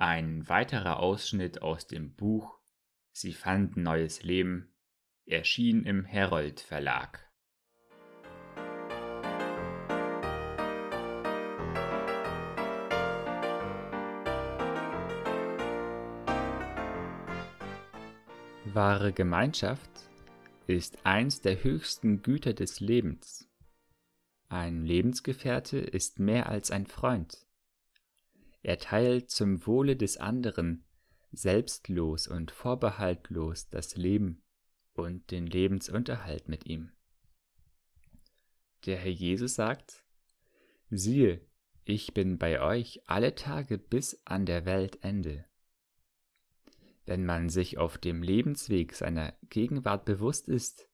Ein weiterer Ausschnitt aus dem Buch Sie fanden neues Leben erschien im Herold Verlag. Wahre Gemeinschaft ist eins der höchsten Güter des Lebens. Ein Lebensgefährte ist mehr als ein Freund. Er teilt zum Wohle des anderen selbstlos und vorbehaltlos das Leben und den Lebensunterhalt mit ihm. Der Herr Jesus sagt, siehe, ich bin bei euch alle Tage bis an der Weltende. Wenn man sich auf dem Lebensweg seiner Gegenwart bewusst ist,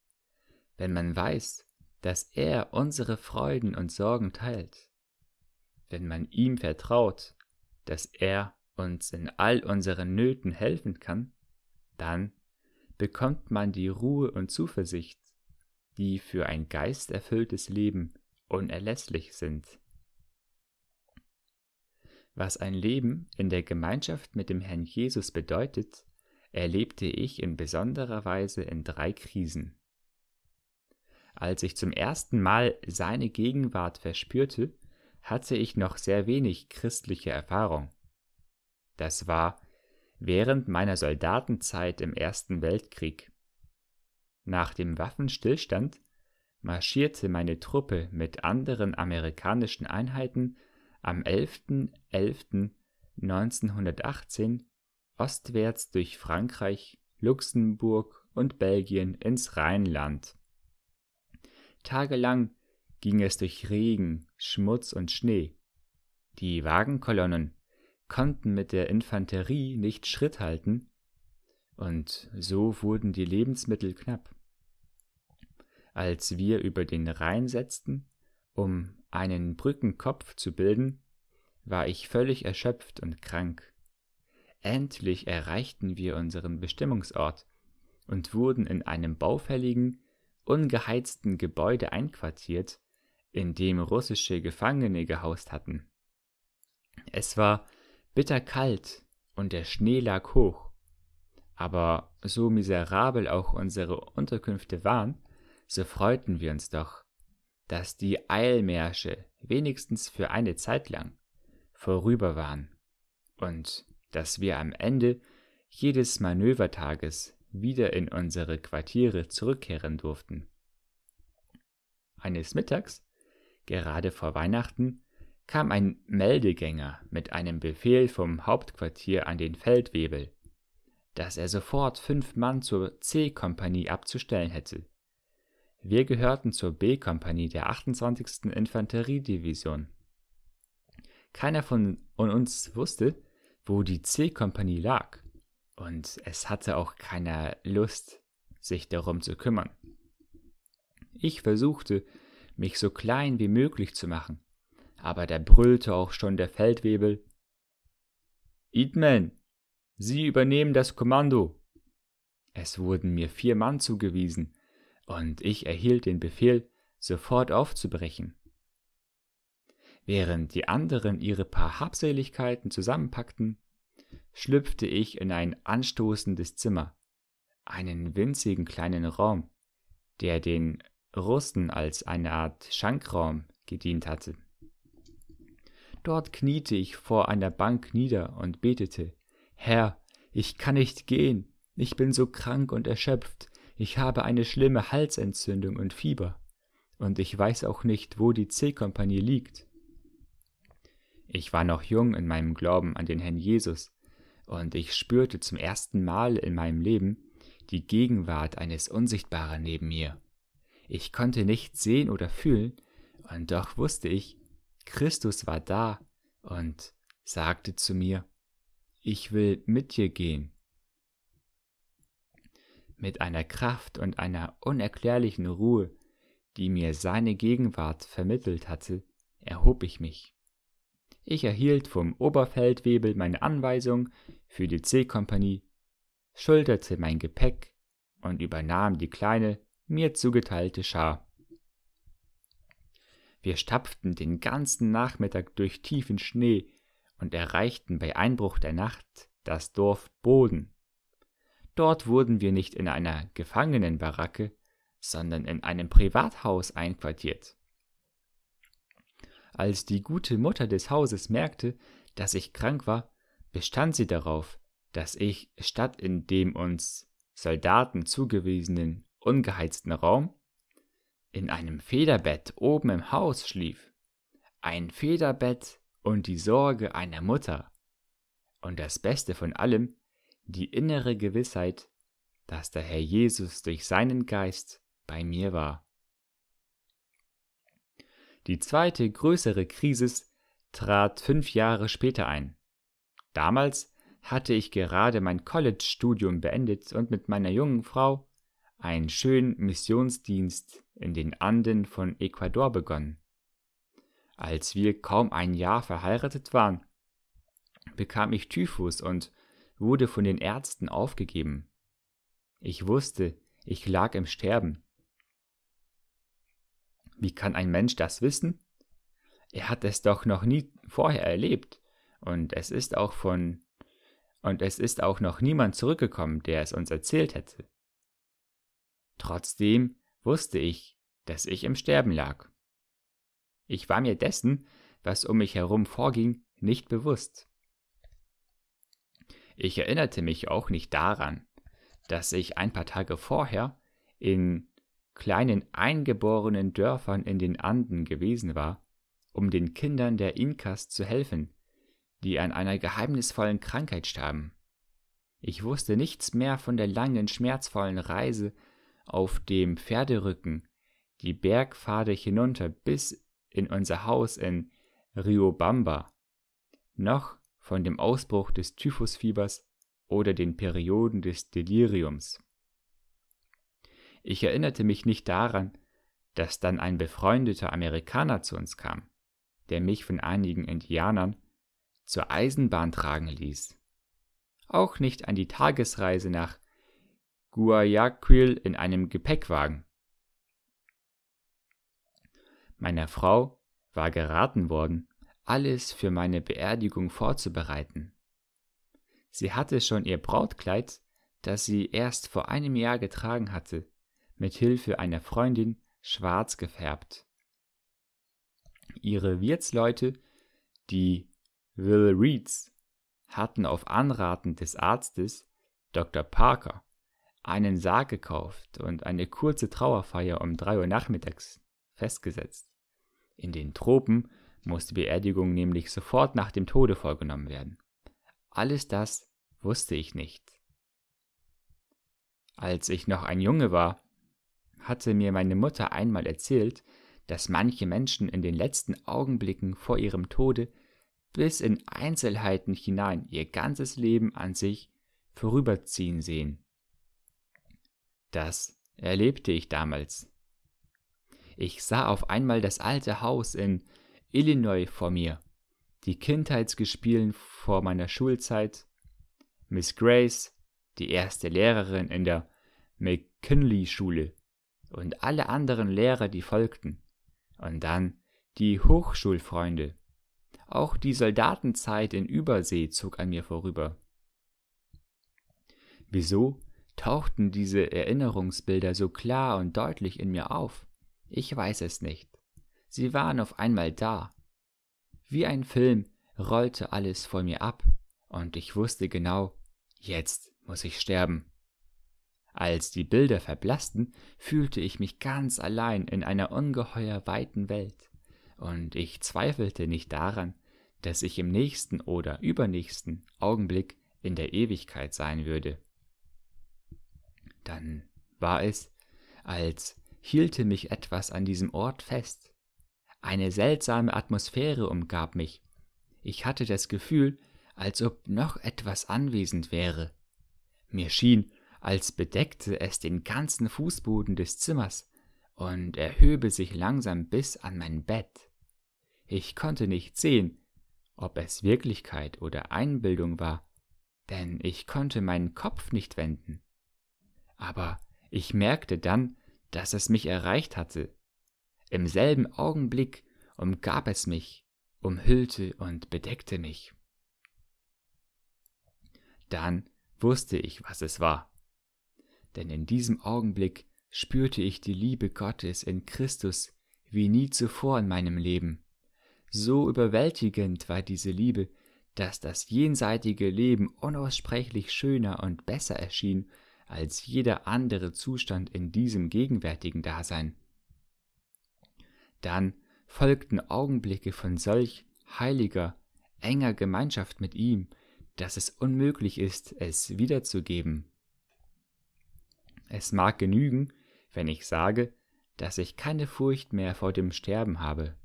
wenn man weiß, dass er unsere Freuden und Sorgen teilt, wenn man ihm vertraut, dass er uns in all unseren Nöten helfen kann, dann bekommt man die Ruhe und Zuversicht, die für ein geisterfülltes Leben unerlässlich sind. Was ein Leben in der Gemeinschaft mit dem Herrn Jesus bedeutet, erlebte ich in besonderer Weise in drei Krisen. Als ich zum ersten Mal seine Gegenwart verspürte, hatte ich noch sehr wenig christliche Erfahrung. Das war während meiner Soldatenzeit im Ersten Weltkrieg. Nach dem Waffenstillstand marschierte meine Truppe mit anderen amerikanischen Einheiten am 11.11.1918 ostwärts durch Frankreich, Luxemburg und Belgien ins Rheinland. Tagelang ging es durch Regen, Schmutz und Schnee. Die Wagenkolonnen konnten mit der Infanterie nicht Schritt halten, und so wurden die Lebensmittel knapp. Als wir über den Rhein setzten, um einen Brückenkopf zu bilden, war ich völlig erschöpft und krank. Endlich erreichten wir unseren Bestimmungsort und wurden in einem baufälligen, ungeheizten Gebäude einquartiert, in dem russische Gefangene gehaust hatten. Es war bitterkalt und der Schnee lag hoch. Aber so miserabel auch unsere Unterkünfte waren, so freuten wir uns doch, dass die Eilmärsche wenigstens für eine Zeit lang vorüber waren und dass wir am Ende jedes Manövertages wieder in unsere Quartiere zurückkehren durften. Eines Mittags, gerade vor Weihnachten, kam ein Meldegänger mit einem Befehl vom Hauptquartier an den Feldwebel, dass er sofort fünf Mann zur C-Kompanie abzustellen hätte. Wir gehörten zur B-Kompanie der 28. Infanteriedivision. Keiner von uns wusste, wo die C-Kompanie lag, und es hatte auch keiner Lust, sich darum zu kümmern. Ich versuchte, mich so klein wie möglich zu machen, aber da brüllte auch schon der Feldwebel. Eatman, Sie übernehmen das Kommando. Es wurden mir vier Mann zugewiesen, und ich erhielt den Befehl, sofort aufzubrechen. Während die anderen ihre paar Habseligkeiten zusammenpackten, schlüpfte ich in ein anstoßendes Zimmer, einen winzigen kleinen Raum, der den Russen als eine Art Schankraum gedient hatte. Dort kniete ich vor einer Bank nieder und betete, Herr, ich kann nicht gehen, ich bin so krank und erschöpft, ich habe eine schlimme Halsentzündung und Fieber, und ich weiß auch nicht, wo die C-Kompanie liegt. Ich war noch jung in meinem Glauben an den Herrn Jesus, und ich spürte zum ersten Mal in meinem Leben die Gegenwart eines Unsichtbaren neben mir. Ich konnte nichts sehen oder fühlen, und doch wusste ich, Christus war da und sagte zu mir, ich will mit dir gehen. Mit einer Kraft und einer unerklärlichen Ruhe, die mir seine Gegenwart vermittelt hatte, erhob ich mich. Ich erhielt vom Oberfeldwebel meine Anweisung für die C-Kompanie, schulterte mein Gepäck und übernahm die kleine, mir zugeteilte Schar. Wir stapften den ganzen Nachmittag durch tiefen Schnee und erreichten bei Einbruch der Nacht das Dorf Boden. Dort wurden wir nicht in einer Gefangenenbaracke, sondern in einem Privathaus einquartiert. Als die gute Mutter des Hauses merkte, dass ich krank war, bestand sie darauf, dass ich statt in dem uns Soldaten zugewiesenen ungeheizten Raum in einem Federbett oben im Haus schlief. Ein Federbett und die Sorge einer Mutter. Und das Beste von allem, die innere Gewissheit, dass der Herr Jesus durch seinen Geist bei mir war. Die zweite größere Krise trat fünf Jahre später ein. Damals hatte ich gerade mein College-Studium beendet und mit meiner jungen Frau einen schönen Missionsdienst in den Anden von Ecuador begonnen. Als wir kaum ein Jahr verheiratet waren, bekam ich Typhus und wurde von den Ärzten aufgegeben. Ich wusste, ich lag im Sterben. Wie kann ein Mensch das wissen? Er hat es doch noch nie vorher erlebt, und es ist auch von und es ist auch noch niemand zurückgekommen, der es uns erzählt hätte. Trotzdem wusste ich, dass ich im Sterben lag. Ich war mir dessen, was um mich herum vorging, nicht bewusst. Ich erinnerte mich auch nicht daran, dass ich ein paar Tage vorher in kleinen eingeborenen Dörfern in den Anden gewesen war, um den Kindern der Inkas zu helfen, die an einer geheimnisvollen Krankheit starben. Ich wusste nichts mehr von der langen, schmerzvollen Reise auf dem Pferderücken, die Bergpfade hinunter bis in unser Haus in Riobamba, noch von dem Ausbruch des Typhusfiebers oder den Perioden des Deliriums. Ich erinnerte mich nicht daran, dass dann ein befreundeter Amerikaner zu uns kam, der mich von einigen Indianern zur Eisenbahn tragen ließ. Auch nicht an die Tagesreise nach Guayaquil in einem Gepäckwagen. Meiner Frau war geraten worden, alles für meine Beerdigung vorzubereiten. Sie hatte schon ihr Brautkleid, das sie erst vor einem Jahr getragen hatte, mit Hilfe einer Freundin schwarz gefärbt. Ihre Wirtsleute, die Will Reeds hatten auf Anraten des Arztes Dr. Parker einen Sarg gekauft und eine kurze Trauerfeier um drei Uhr nachmittags festgesetzt. In den Tropen muss die Beerdigung nämlich sofort nach dem Tode vorgenommen werden. Alles das wusste ich nicht. Als ich noch ein Junge war, hatte mir meine Mutter einmal erzählt, dass manche Menschen in den letzten Augenblicken vor ihrem Tode bis in Einzelheiten hinein ihr ganzes Leben an sich vorüberziehen sehen. Das erlebte ich damals. Ich sah auf einmal das alte Haus in Illinois vor mir, die Kindheitsgespielen vor meiner Schulzeit, Miss Grace, die erste Lehrerin in der McKinley-Schule und alle anderen Lehrer, die folgten, und dann die Hochschulfreunde, auch die Soldatenzeit in Übersee zog an mir vorüber. Wieso tauchten diese Erinnerungsbilder so klar und deutlich in mir auf? Ich weiß es nicht. Sie waren auf einmal da. Wie ein Film rollte alles vor mir ab, und ich wusste genau, jetzt muss ich sterben. Als die Bilder verblassten, fühlte ich mich ganz allein in einer ungeheuer weiten Welt und ich zweifelte nicht daran, dass ich im nächsten oder übernächsten Augenblick in der Ewigkeit sein würde. Dann war es, als hielte mich etwas an diesem Ort fest. Eine seltsame Atmosphäre umgab mich. Ich hatte das Gefühl, als ob noch etwas anwesend wäre. Mir schien, als bedeckte es den ganzen Fußboden des Zimmers und erhöbe sich langsam bis an mein Bett. Ich konnte nicht sehen, ob es Wirklichkeit oder Einbildung war, denn ich konnte meinen Kopf nicht wenden. Aber ich merkte dann, dass es mich erreicht hatte. Im selben Augenblick umgab es mich, umhüllte und bedeckte mich. Dann wusste ich, was es war. Denn in diesem Augenblick spürte ich die Liebe Gottes in Christus wie nie zuvor in meinem Leben. So überwältigend war diese Liebe, dass das jenseitige Leben unaussprechlich schöner und besser erschien als jeder andere Zustand in diesem gegenwärtigen Dasein. Dann folgten Augenblicke von solch heiliger, enger Gemeinschaft mit ihm, dass es unmöglich ist, es wiederzugeben. Es mag genügen, wenn ich sage, dass ich keine Furcht mehr vor dem Sterben habe.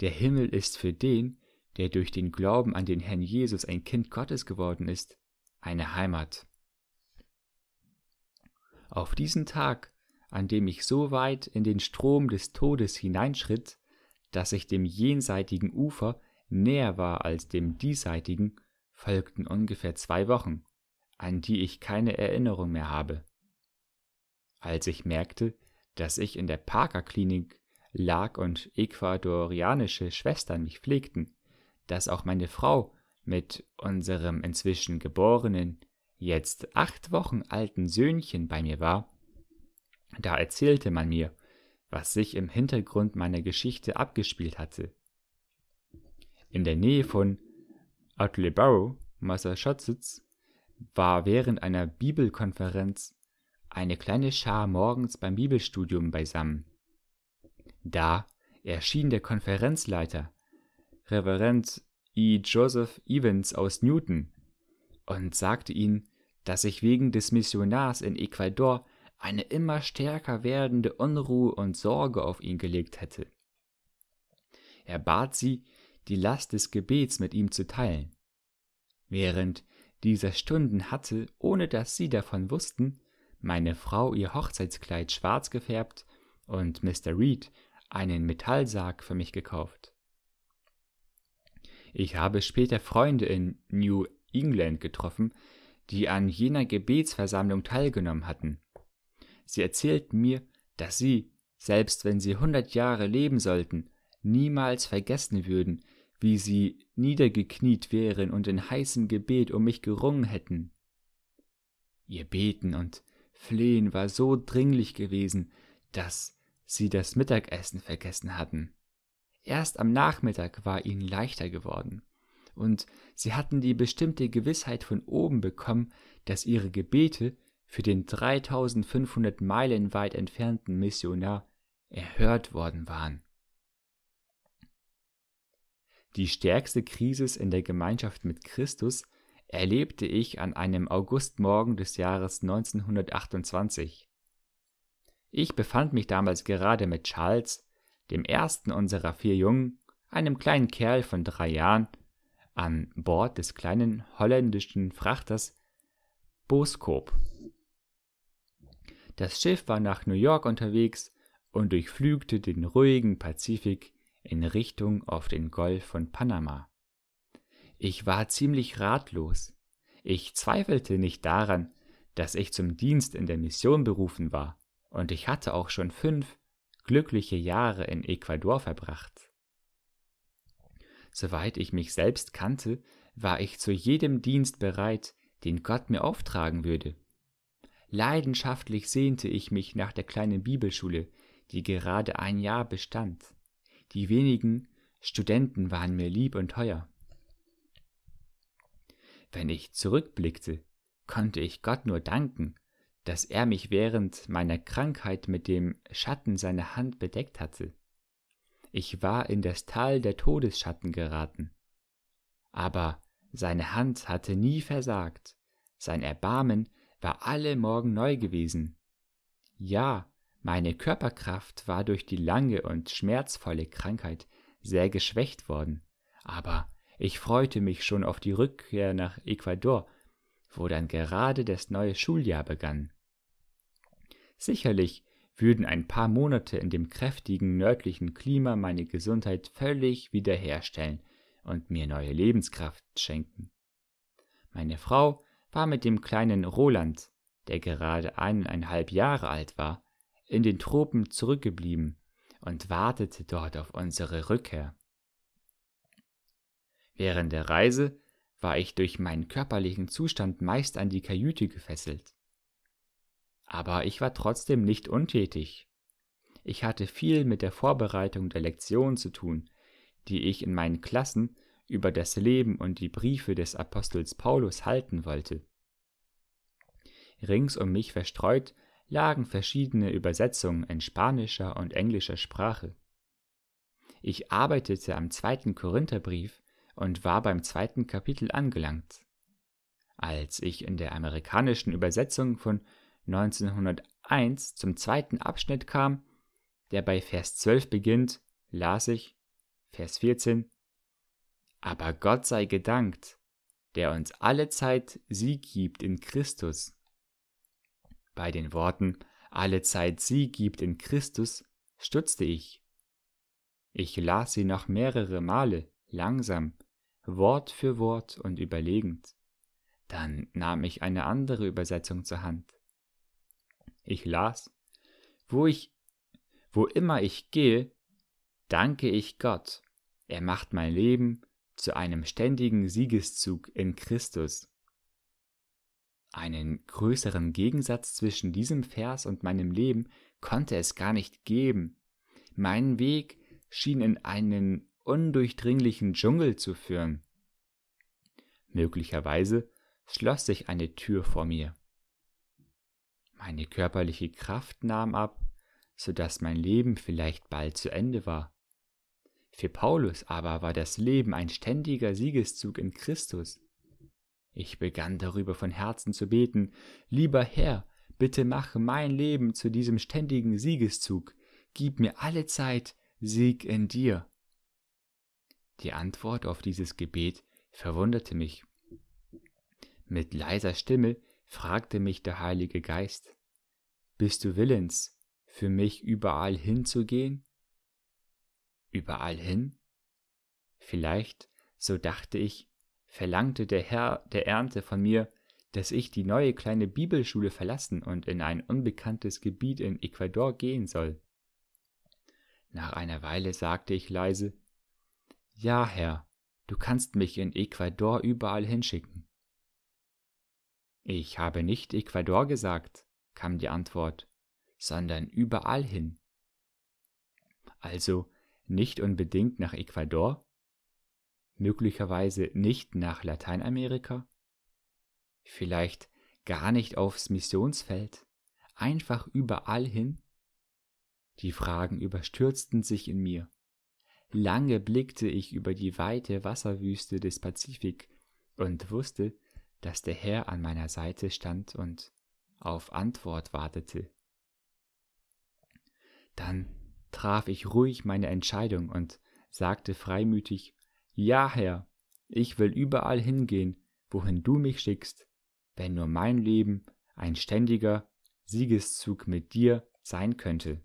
Der Himmel ist für den, der durch den Glauben an den Herrn Jesus ein Kind Gottes geworden ist, eine Heimat. Auf diesen Tag, an dem ich so weit in den Strom des Todes hineinschritt, dass ich dem jenseitigen Ufer näher war als dem diesseitigen, folgten ungefähr zwei Wochen, an die ich keine Erinnerung mehr habe. Als ich merkte, dass ich in der Parker-Klinik lag und ecuadorianische Schwestern mich pflegten, dass auch meine Frau mit unserem inzwischen geborenen, jetzt acht Wochen alten Söhnchen bei mir war, da erzählte man mir, was sich im Hintergrund meiner Geschichte abgespielt hatte. In der Nähe von Attleboro, Massachusetts, war während einer Bibelkonferenz eine kleine Schar morgens beim Bibelstudium beisammen. Da erschien der Konferenzleiter, Reverend E. Joseph Evans aus Newton, und sagte ihnen, dass sich wegen des Missionars in Ecuador eine immer stärker werdende Unruhe und Sorge auf ihn gelegt hätte. Er bat sie, die Last des Gebets mit ihm zu teilen. Während dieser Stunden hatte, ohne dass sie davon wussten, meine Frau ihr Hochzeitskleid schwarz gefärbt und Mr. Reed einen Metallsarg für mich gekauft. Ich habe später Freunde in New England getroffen, die an jener Gebetsversammlung teilgenommen hatten. Sie erzählten mir, dass sie, selbst wenn sie hundert Jahre leben sollten, niemals vergessen würden, wie sie niedergekniet wären und in heißem Gebet um mich gerungen hätten. Ihr Beten und Flehen war so dringlich gewesen, dass sie das Mittagessen vergessen hatten. Erst am Nachmittag war ihnen leichter geworden, und sie hatten die bestimmte Gewissheit von oben bekommen, dass ihre Gebete für den 3500 Meilen weit entfernten Missionar erhört worden waren. Die stärkste Krise in der Gemeinschaft mit Christus erlebte ich an einem Augustmorgen des Jahres 1928. Ich befand mich damals gerade mit Charles, dem ersten unserer vier Jungen, einem kleinen Kerl von drei Jahren, an Bord des kleinen holländischen Frachters Boskop. Das Schiff war nach New York unterwegs und durchflügte den ruhigen Pazifik in Richtung auf den Golf von Panama. Ich war ziemlich ratlos. Ich zweifelte nicht daran, dass ich zum Dienst in der Mission berufen war, und ich hatte auch schon fünf glückliche Jahre in Ecuador verbracht. Soweit ich mich selbst kannte, war ich zu jedem Dienst bereit, den Gott mir auftragen würde. Leidenschaftlich sehnte ich mich nach der kleinen Bibelschule, die gerade ein Jahr bestand. Die wenigen Studenten waren mir lieb und teuer. Wenn ich zurückblickte, konnte ich Gott nur danken, dass er mich während meiner Krankheit mit dem Schatten seiner Hand bedeckt hatte. Ich war in das Tal der Todesschatten geraten. Aber seine Hand hatte nie versagt, sein Erbarmen war alle Morgen neu gewesen. Ja, meine Körperkraft war durch die lange und schmerzvolle Krankheit sehr geschwächt worden, aber ich freute mich schon auf die Rückkehr nach Ecuador, wo dann gerade das neue Schuljahr begann. Sicherlich würden ein paar Monate in dem kräftigen nördlichen Klima meine Gesundheit völlig wiederherstellen und mir neue Lebenskraft schenken. Meine Frau war mit dem kleinen Roland, der gerade eineinhalb Jahre alt war, in den Tropen zurückgeblieben und wartete dort auf unsere Rückkehr. Während der Reise war ich durch meinen körperlichen Zustand meist an die Kajüte gefesselt. Aber ich war trotzdem nicht untätig. Ich hatte viel mit der Vorbereitung der Lektion zu tun, die ich in meinen Klassen über das Leben und die Briefe des Apostels Paulus halten wollte. Rings um mich verstreut lagen verschiedene Übersetzungen in spanischer und englischer Sprache. Ich arbeitete am zweiten Korintherbrief und war beim zweiten Kapitel angelangt. Als ich in der amerikanischen Übersetzung von 1901 zum zweiten Abschnitt kam, der bei Vers 12 beginnt, las ich, Vers 14, Aber Gott sei gedankt, der uns alle Zeit Sieg gibt in Christus. Bei den Worten alle Zeit Sieg gibt in Christus stutzte ich. Ich las sie noch mehrere Male, langsam, Wort für Wort und überlegend. Dann nahm ich eine andere Übersetzung zur Hand. Ich las, wo ich, wo immer ich gehe, danke ich Gott. Er macht mein Leben zu einem ständigen Siegeszug in Christus. Einen größeren Gegensatz zwischen diesem Vers und meinem Leben konnte es gar nicht geben. Mein Weg schien in einen undurchdringlichen Dschungel zu führen. Möglicherweise schloss sich eine Tür vor mir. Meine körperliche Kraft nahm ab, so dass mein Leben vielleicht bald zu Ende war. Für Paulus aber war das Leben ein ständiger Siegeszug in Christus. Ich begann darüber von Herzen zu beten, lieber Herr, bitte mache mein Leben zu diesem ständigen Siegeszug, gib mir alle Zeit Sieg in dir. Die Antwort auf dieses Gebet verwunderte mich. Mit leiser Stimme fragte mich der Heilige Geist, Bist du willens, für mich überall hinzugehen? Überall hin? Vielleicht, so dachte ich, verlangte der Herr der Ernte von mir, dass ich die neue kleine Bibelschule verlassen und in ein unbekanntes Gebiet in Ecuador gehen soll. Nach einer Weile sagte ich leise Ja, Herr, du kannst mich in Ecuador überall hinschicken. Ich habe nicht Ecuador gesagt, kam die Antwort, sondern überall hin. Also nicht unbedingt nach Ecuador? Möglicherweise nicht nach Lateinamerika? Vielleicht gar nicht aufs Missionsfeld? Einfach überall hin? Die Fragen überstürzten sich in mir. Lange blickte ich über die weite Wasserwüste des Pazifik und wusste, dass der Herr an meiner Seite stand und auf Antwort wartete. Dann traf ich ruhig meine Entscheidung und sagte freimütig Ja, Herr, ich will überall hingehen, wohin du mich schickst, wenn nur mein Leben ein ständiger Siegeszug mit dir sein könnte.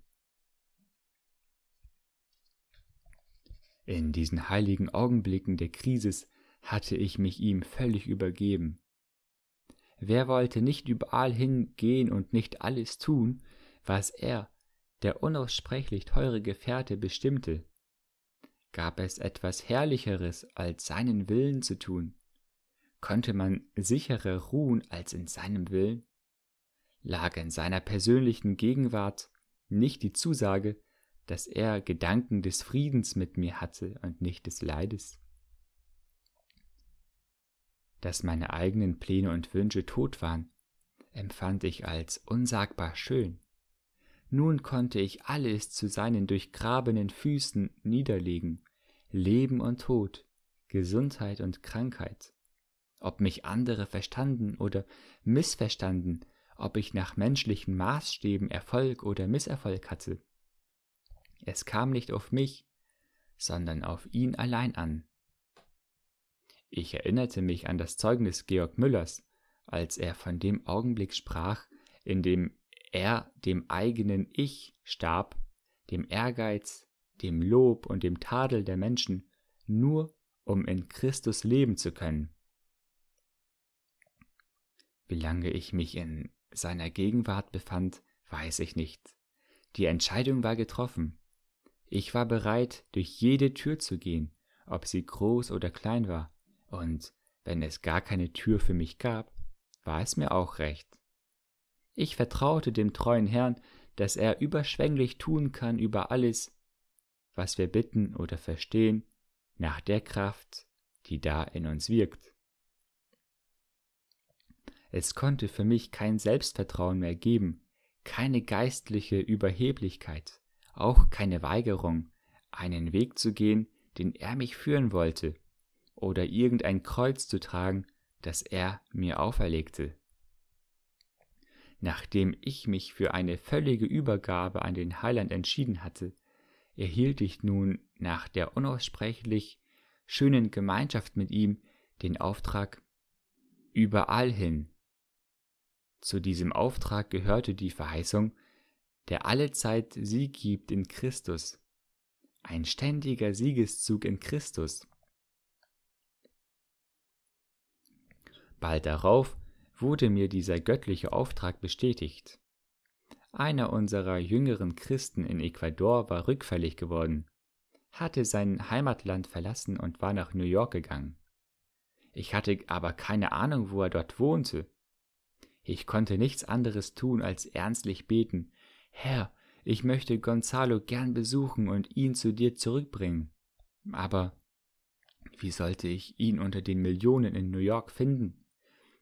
In diesen heiligen Augenblicken der Krisis hatte ich mich ihm völlig übergeben. Wer wollte nicht überall hingehen und nicht alles tun, was er, der unaussprechlich teure Gefährte, bestimmte? Gab es etwas Herrlicheres, als seinen Willen zu tun? Konnte man sicherer ruhen als in seinem Willen? Lag in seiner persönlichen Gegenwart nicht die Zusage, dass er Gedanken des Friedens mit mir hatte und nicht des Leides? Dass meine eigenen Pläne und Wünsche tot waren, empfand ich als unsagbar schön. Nun konnte ich alles zu seinen durchgrabenen Füßen niederlegen, Leben und Tod, Gesundheit und Krankheit. Ob mich andere verstanden oder missverstanden, ob ich nach menschlichen Maßstäben Erfolg oder Misserfolg hatte. Es kam nicht auf mich, sondern auf ihn allein an. Ich erinnerte mich an das Zeugnis Georg Müllers, als er von dem Augenblick sprach, in dem er dem eigenen Ich starb, dem Ehrgeiz, dem Lob und dem Tadel der Menschen, nur um in Christus leben zu können. Wie lange ich mich in seiner Gegenwart befand, weiß ich nicht. Die Entscheidung war getroffen. Ich war bereit, durch jede Tür zu gehen, ob sie groß oder klein war, und wenn es gar keine Tür für mich gab, war es mir auch recht. Ich vertraute dem treuen Herrn, dass er überschwänglich tun kann über alles, was wir bitten oder verstehen, nach der Kraft, die da in uns wirkt. Es konnte für mich kein Selbstvertrauen mehr geben, keine geistliche Überheblichkeit, auch keine Weigerung, einen Weg zu gehen, den er mich führen wollte, oder irgendein Kreuz zu tragen, das er mir auferlegte. Nachdem ich mich für eine völlige Übergabe an den Heiland entschieden hatte, erhielt ich nun nach der unaussprechlich schönen Gemeinschaft mit ihm den Auftrag überall hin. Zu diesem Auftrag gehörte die Verheißung, der allezeit Sieg gibt in Christus, ein ständiger Siegeszug in Christus. Bald darauf wurde mir dieser göttliche Auftrag bestätigt. Einer unserer jüngeren Christen in Ecuador war rückfällig geworden, hatte sein Heimatland verlassen und war nach New York gegangen. Ich hatte aber keine Ahnung, wo er dort wohnte. Ich konnte nichts anderes tun, als ernstlich beten, Herr, ich möchte Gonzalo gern besuchen und ihn zu dir zurückbringen. Aber wie sollte ich ihn unter den Millionen in New York finden?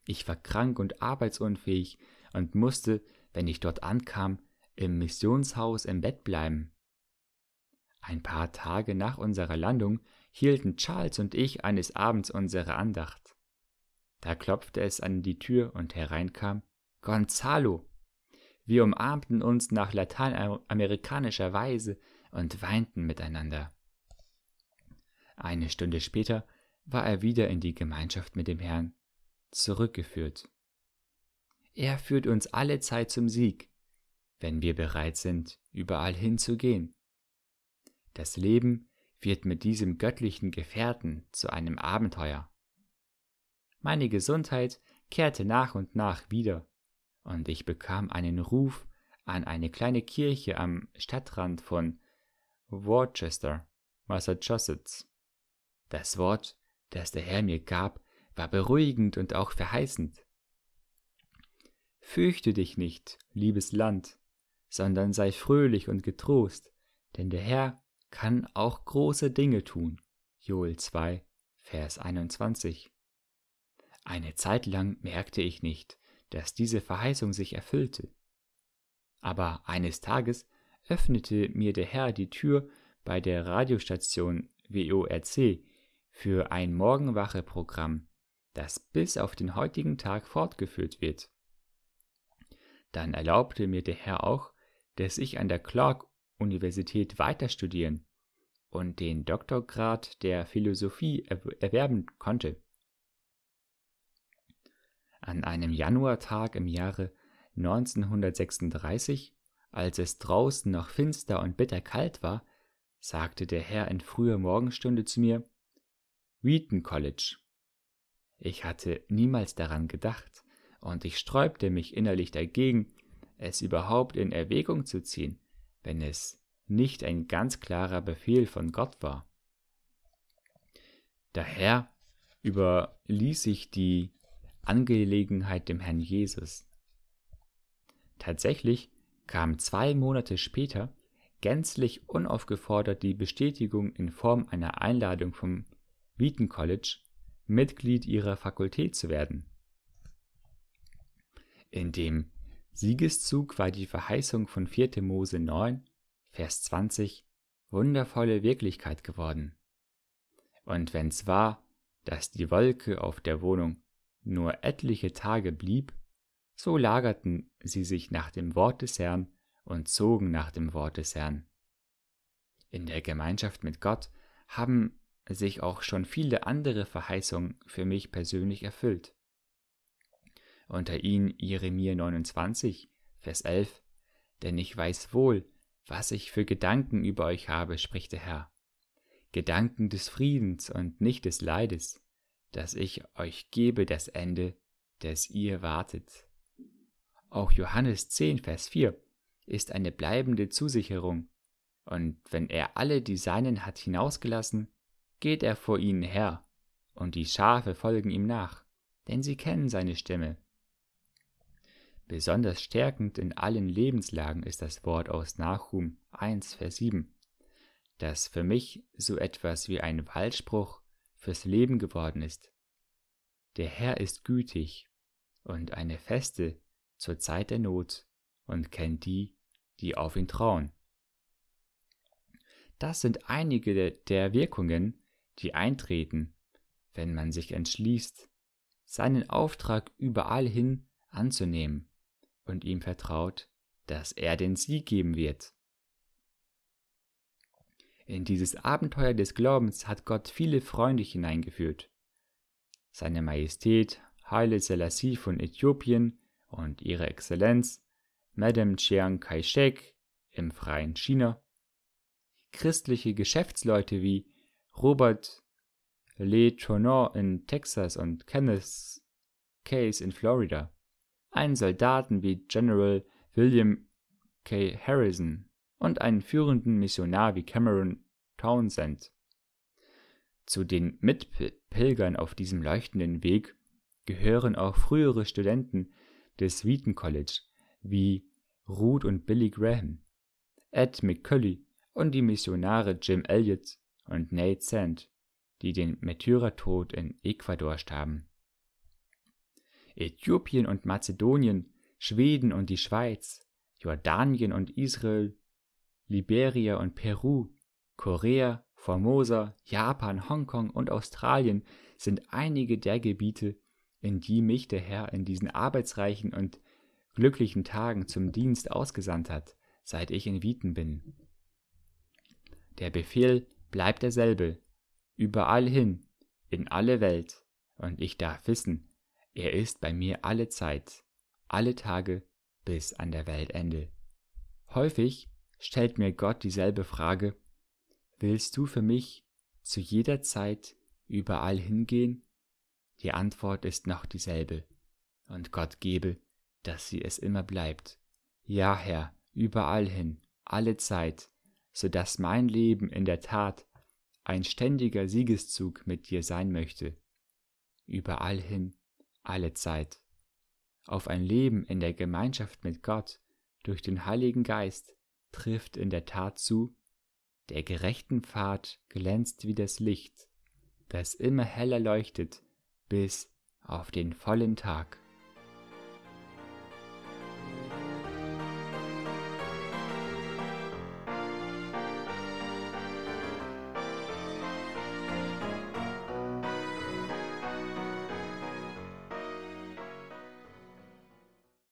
Ich war krank und arbeitsunfähig und musste, wenn ich dort ankam, im Missionshaus im Bett bleiben. Ein paar Tage nach unserer Landung hielten Charles und ich eines Abends unsere Andacht. Da klopfte es an die Tür und hereinkam Gonzalo. Wir umarmten uns nach lateinamerikanischer Weise und weinten miteinander. Eine Stunde später war er wieder in die Gemeinschaft mit dem Herrn zurückgeführt. Er führt uns alle Zeit zum Sieg, wenn wir bereit sind, überall hinzugehen. Das Leben wird mit diesem göttlichen Gefährten zu einem Abenteuer. Meine Gesundheit kehrte nach und nach wieder und ich bekam einen Ruf an eine kleine Kirche am Stadtrand von Worcester, Massachusetts. Das Wort, das der Herr mir gab, war beruhigend und auch verheißend. Fürchte dich nicht, liebes Land, sondern sei fröhlich und getrost, denn der Herr kann auch große Dinge tun. Joel 2, Vers 21. Eine Zeit lang merkte ich nicht, dass diese Verheißung sich erfüllte. Aber eines Tages öffnete mir der Herr die Tür bei der Radiostation WORC für ein Morgenwache-Programm, das bis auf den heutigen Tag fortgeführt wird. Dann erlaubte mir der Herr auch, dass ich an der Clark-Universität weiter studieren und den Doktorgrad der Philosophie erwerben konnte. An einem Januartag im Jahre 1936, als es draußen noch finster und bitterkalt war, sagte der Herr in früher Morgenstunde zu mir Wheaton College. Ich hatte niemals daran gedacht, und ich sträubte mich innerlich dagegen, es überhaupt in Erwägung zu ziehen, wenn es nicht ein ganz klarer Befehl von Gott war. Daher überließ ich die Angelegenheit dem Herrn Jesus. Tatsächlich kam zwei Monate später gänzlich unaufgefordert die Bestätigung in Form einer Einladung vom Wheaton College, Mitglied ihrer Fakultät zu werden. In dem Siegeszug war die Verheißung von 4. Mose 9, Vers 20 wundervolle Wirklichkeit geworden. Und wenn's war, dass die Wolke auf der Wohnung nur etliche Tage blieb, so lagerten sie sich nach dem Wort des Herrn und zogen nach dem Wort des Herrn. In der Gemeinschaft mit Gott haben sich auch schon viele andere Verheißungen für mich persönlich erfüllt. Unter ihnen Jeremia 29, Vers 11, Denn ich weiß wohl, was ich für Gedanken über euch habe, spricht der Herr. Gedanken des Friedens und nicht des Leides, dass ich euch gebe das Ende, das ihr wartet. Auch Johannes 10, Vers 4 ist eine bleibende Zusicherung, und wenn er alle die Seinen hat hinausgelassen, geht er vor ihnen her und die Schafe folgen ihm nach, denn sie kennen seine Stimme. Besonders stärkend in allen Lebenslagen ist das Wort aus Nachum 1, Vers 7, das für mich so etwas wie ein Wahlspruch fürs Leben geworden ist. Der Herr ist gütig und eine Feste zur Zeit der Not und kennt die, die auf ihn trauen. Das sind einige der Wirkungen, die eintreten, wenn man sich entschließt, seinen Auftrag überall hin anzunehmen und ihm vertraut, dass er den Sieg geben wird. In dieses Abenteuer des Glaubens hat Gott viele Freunde hineingeführt. Seine Majestät Haile Selassie von Äthiopien und ihre Exzellenz Madame Chiang Kai-shek im freien China, christliche Geschäftsleute wie Robert Lee Tourneau in Texas und Kenneth Case in Florida, einen Soldaten wie General William K. Harrison und einen führenden Missionar wie Cameron Townsend. Zu den Mitpilgern auf diesem leuchtenden Weg gehören auch frühere Studenten des Wheaton College wie Ruth und Billy Graham, Ed McCully und die Missionare Jim Elliot und Nate Sand, die den Märtyrertod in Ecuador starben. Äthiopien und Mazedonien, Schweden und die Schweiz, Jordanien und Israel, Liberia und Peru, Korea, Formosa, Japan, Hongkong und Australien sind einige der Gebiete, in die mich der Herr in diesen arbeitsreichen und glücklichen Tagen zum Dienst ausgesandt hat, seit ich in Wieten bin. Der Befehl bleibt derselbe, überall hin, in alle Welt, und ich darf wissen, er ist bei mir alle Zeit, alle Tage bis an der Weltende. Häufig stellt mir Gott dieselbe Frage, willst du für mich zu jeder Zeit überall hingehen? Die Antwort ist noch dieselbe, und Gott gebe, dass sie es immer bleibt. Ja, Herr, überall hin, alle Zeit, so dass mein Leben in der Tat ein ständiger Siegeszug mit dir sein möchte. Überall hin, alle Zeit. Auf ein Leben in der Gemeinschaft mit Gott durch den Heiligen Geist trifft in der Tat zu, der gerechten Pfad glänzt wie das Licht, das immer heller leuchtet bis auf den vollen Tag.